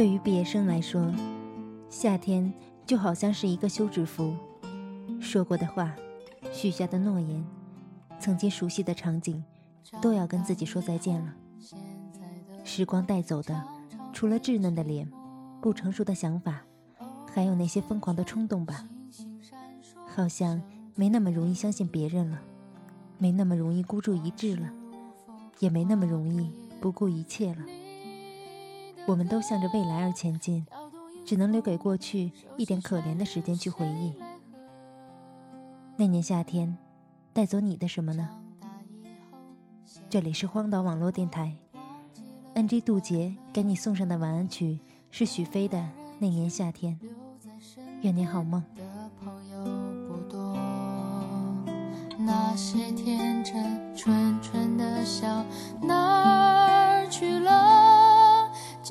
对于毕业生来说，夏天就好像是一个休止符，说过的话，许下的诺言，曾经熟悉的场景，都要跟自己说再见了。时光带走的，除了稚嫩的脸，不成熟的想法，还有那些疯狂的冲动吧。好像没那么容易相信别人了，没那么容易孤注一掷了，也没那么容易不顾一切了。我们都向着未来而前进，只能留给过去一点可怜的时间去回忆。那年夏天，带走你的什么呢？这里是荒岛网络电台，NG 杜杰给你送上的晚安曲是许飞的《那年夏天》，愿你好梦。那些天真纯纯的笑哪儿去了？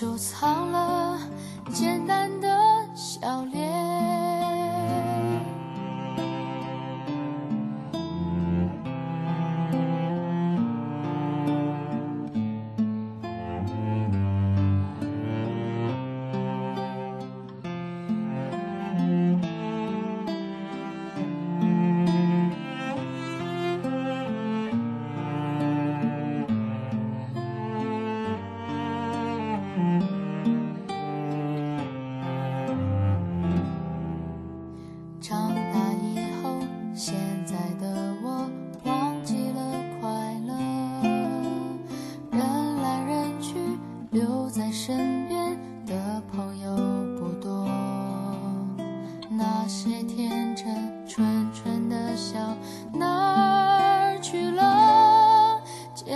收藏了简单的笑脸。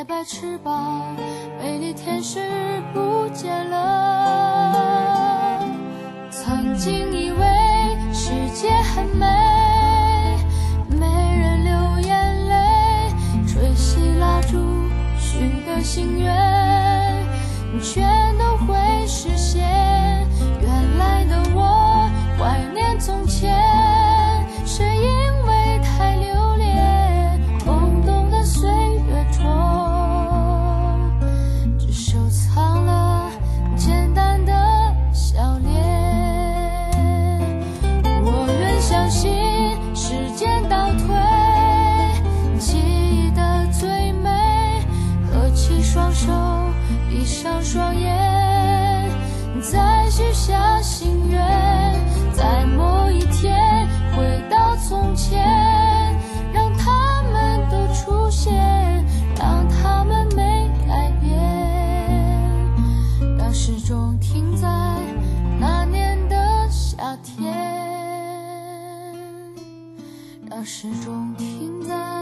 洁白翅膀，美丽天使不见了。曾经以为世界很美，没人流眼泪，吹熄蜡烛许个心愿，全上双眼，再许下心愿，在某一天回到从前，让他们都出现，让他们没改变，让时钟停在那年的夏天，让时钟停在。